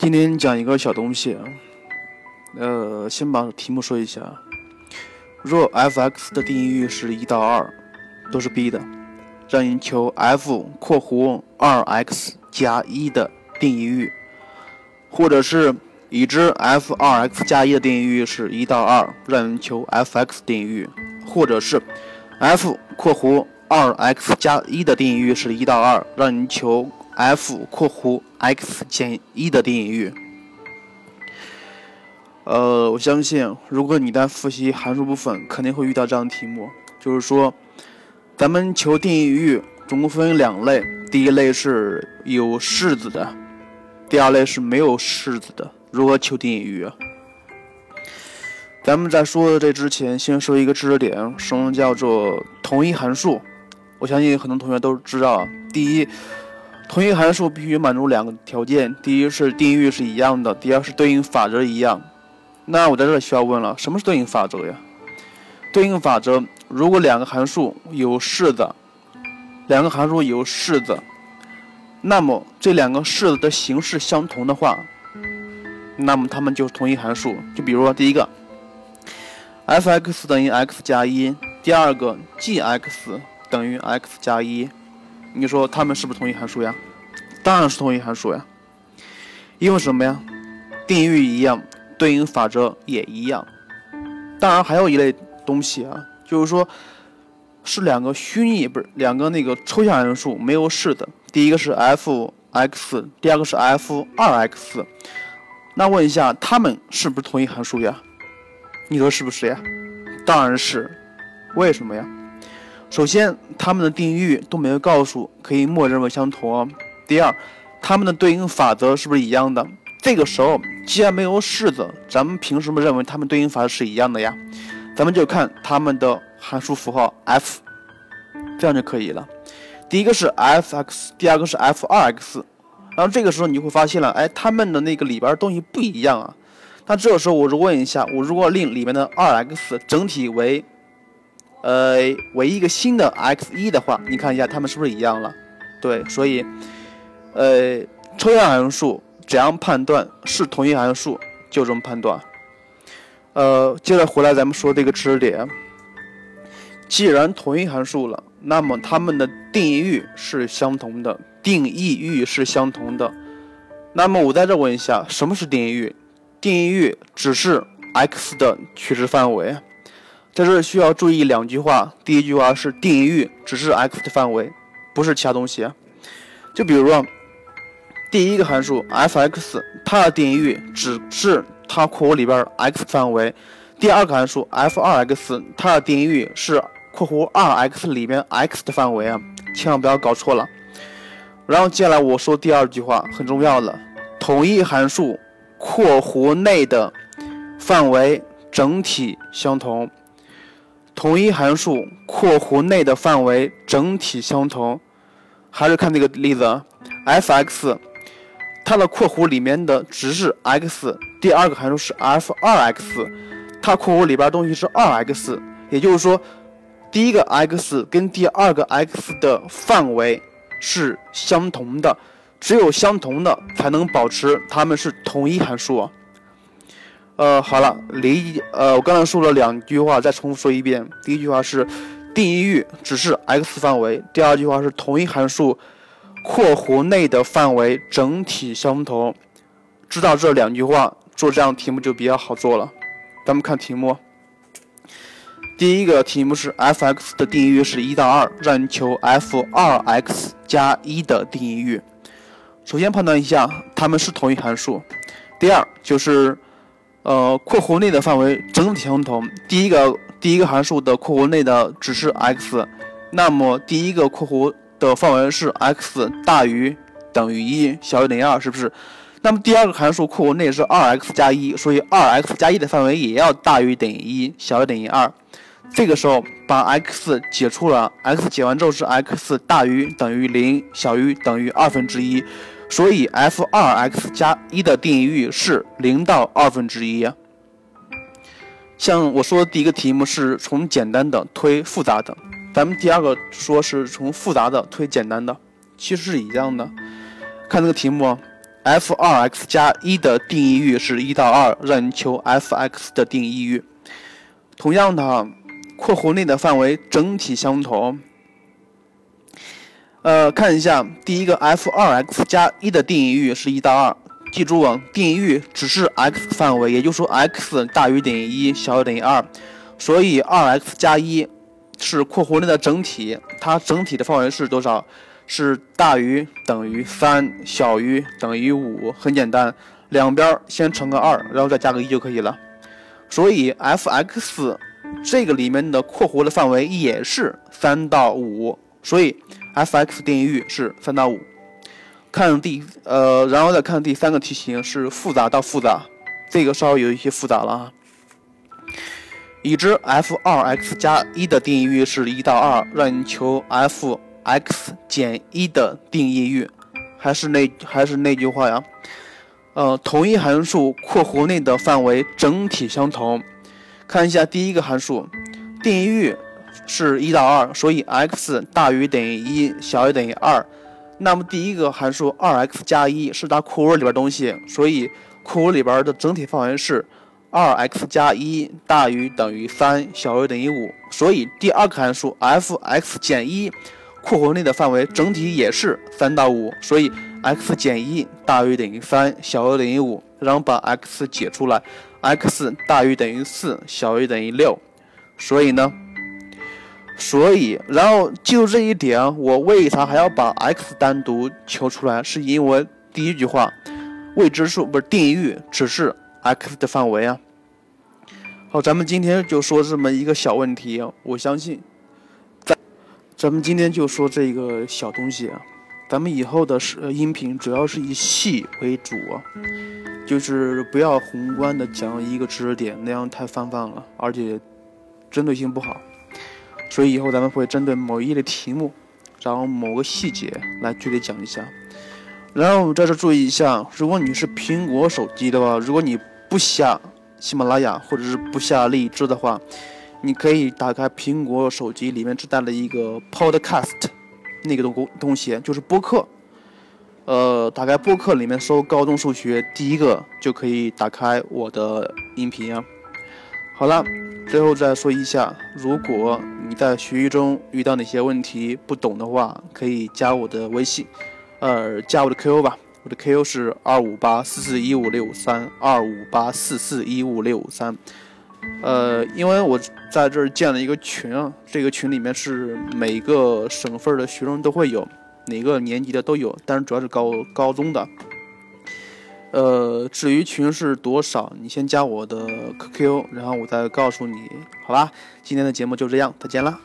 今天讲一个小东西，呃，先把题目说一下。若 f(x) 的定义域是一到二，都是 b 的，让你求 f（ 括弧 2x 加一）的定义域，或者是已知 f(2x 加一）的定义域是一到二，让你求 f(x) 定义域，或者是 f（ 括弧 2x 加一）的定义域是一到二，让你求。F 括弧 x 减一的定义域，呃，我相信，如果你在复习函数部分，肯定会遇到这样的题目，就是说，咱们求定义域，总共分为两类，第一类是有式子的，第二类是没有式子的。如何求定义域？咱们在说的这之前，先说一个知识点，什么叫做同一函数？我相信很多同学都知道，第一。同一函数必须满足两个条件：第一是定义域是一样的，第二是对应法则一样。那我在这需要问了，什么是对应法则呀？对应法则，如果两个函数有式子，两个函数有式子，那么这两个式子的形式相同的话，那么它们就是同一函数。就比如说第一个，f(x) 等于 x 加一，第二个，g(x) 等于 x 加一。你说它们是不是同一函数呀？当然是同一函数呀。因为什么呀？定义域一样，对应法则也一样。当然还有一类东西啊，就是说是两个虚拟，不是两个那个抽象函数，没有式的。第一个是 f(x)，第二个是 f(2x)。那问一下，它们是不是同一函数呀？你说是不是呀？当然是。为什么呀？首先，它们的定义域都没有告诉，可以默认为相同。第二，它们的对应法则是不是一样的？这个时候，既然没有式子，咱们凭什么认为它们对应法则是一样的呀？咱们就看它们的函数符号 f，这样就可以了。第一个是 f(x)，第二个是 f(2x)。然后这个时候你就会发现了，哎，它们的那个里边东西不一样啊。那这个时候，我就问一下，我如果令里面的 2x 整体为呃，为一个新的 x 一的话，你看一下它们是不是一样了？对，所以，呃，抽象函数怎样判断是同一函数，就这么判断。呃，接着回来咱们说这个知识点，既然同一函数了，那么它们的定义域是相同的，定义域是相同的。那么我在这问一下，什么是定义域？定义域只是 x 的取值范围。在这需要注意两句话。第一句话是定义域只是 x 的范围，不是其他东西。就比如说，第一个函数 f(x)，它的定义域只是它括弧里边 x 范围；第二个函数 f(2x)，它的定义域是括弧 2x 里边 x 的范围啊，千万不要搞错了。然后接下来我说第二句话很重要的，同一函数括弧内的范围整体相同。同一函数括弧内的范围整体相同，还是看这个例子，f(x)，它的括弧里面的值是 x，第二个函数是 f(2x)，它括弧里边东西是 2x，也就是说，第一个 x 跟第二个 x 的范围是相同的，只有相同的才能保持它们是同一函数。呃，好了，理呃，我刚才说了两句话，再重复说一遍。第一句话是定义域只是 x 范围，第二句话是同一函数括弧内的范围整体相同。知道这两句话，做这样题目就比较好做了。咱们看题目，第一个题目是 f(x) 的定义域是一到二，让你求 f(2x 加一的定义域。首先判断一下它们是同一函数，第二就是。呃，括弧内的范围整体相同。第一个第一个函数的括弧内的只是 x，那么第一个括弧的范围是 x 大于等于一，小于等于二，是不是？那么第二个函数括弧内是 2x 加一，所以 2x 加一的范围也要大于等于一，小于等于二。这个时候把 x 解出了，x 解完之后是 x 大于等于零，小于等于二分之一。所以 f 二 x 加一的定义域是零到二分之一。像我说的第一个题目是从简单的推复杂的，咱们第二个说是从复杂的推简单的，其实是一样的。看这个题目，f 二 x 加一的定义域是一到二，让你求 f(x) 的定义域。同样的，括弧内的范围整体相同。呃，看一下第一个 f 二 x 加一的定义域是一到二，记住啊，定义域只是 x 范围，也就是说 x 大于等于一，小于等于二，所以二 x 加一是括弧内的整体，它整体的范围是多少？是大于等于三，小于等于五，很简单，两边先乘个二，然后再加个一就可以了。所以 f(x) 这个里面的括弧的范围也是三到五，所以 f(x) 定义域是三到五。看第呃，然后再看第三个题型是复杂到复杂，这个稍微有一些复杂了啊。已知 f(2x 加一的定义域是一到二，让你求 f。x 减一的定义域，还是那还是那句话呀，呃，同一函数括弧内的范围整体相同。看一下第一个函数，定义域是一到二，所以 x 大于等于一，小于等于二。那么第一个函数 2x 加一是它括弧里边东西，所以括弧里边的整体范围是 2x 加一大于等于三，小于等于五。所以第二个函数 f(x 减一。括弧内的范围整体也是三到五，所以 x 减一大于等于三，小于等于五，然后把 x 解出来，x 大于等于四，小于等于六，所以呢，所以然后就这一点，我为啥还要把 x 单独求出来？是因为第一句话，未知数不是定义域，只是 x 的范围啊。好，咱们今天就说这么一个小问题，我相信。咱咱们今天就说这个小东西啊，咱们以后的是音频主要是以细为主啊，就是不要宏观的讲一个知识点，那样太泛泛了，而且针对性不好。所以以后咱们会针对某一类题目，然后某个细节来具体讲一下。然后在这注意一下，如果你是苹果手机的话，如果你不下喜马拉雅或者是不下荔枝的话。你可以打开苹果手机，里面自带的一个 Podcast，那个东东西就是播客。呃，打开播客里面搜高中数学，第一个就可以打开我的音频啊。好了，最后再说一下，如果你在学习中遇到哪些问题不懂的话，可以加我的微信，呃，加我的 QQ 吧，我的 QQ 是二五八四四一五六三二五八四四一五六三。呃，因为我在这儿建了一个群啊，这个群里面是每个省份的学生都会有，哪个年级的都有，但是主要是高高中的。呃，至于群是多少，你先加我的 QQ，然后我再告诉你，好吧？今天的节目就这样，再见了。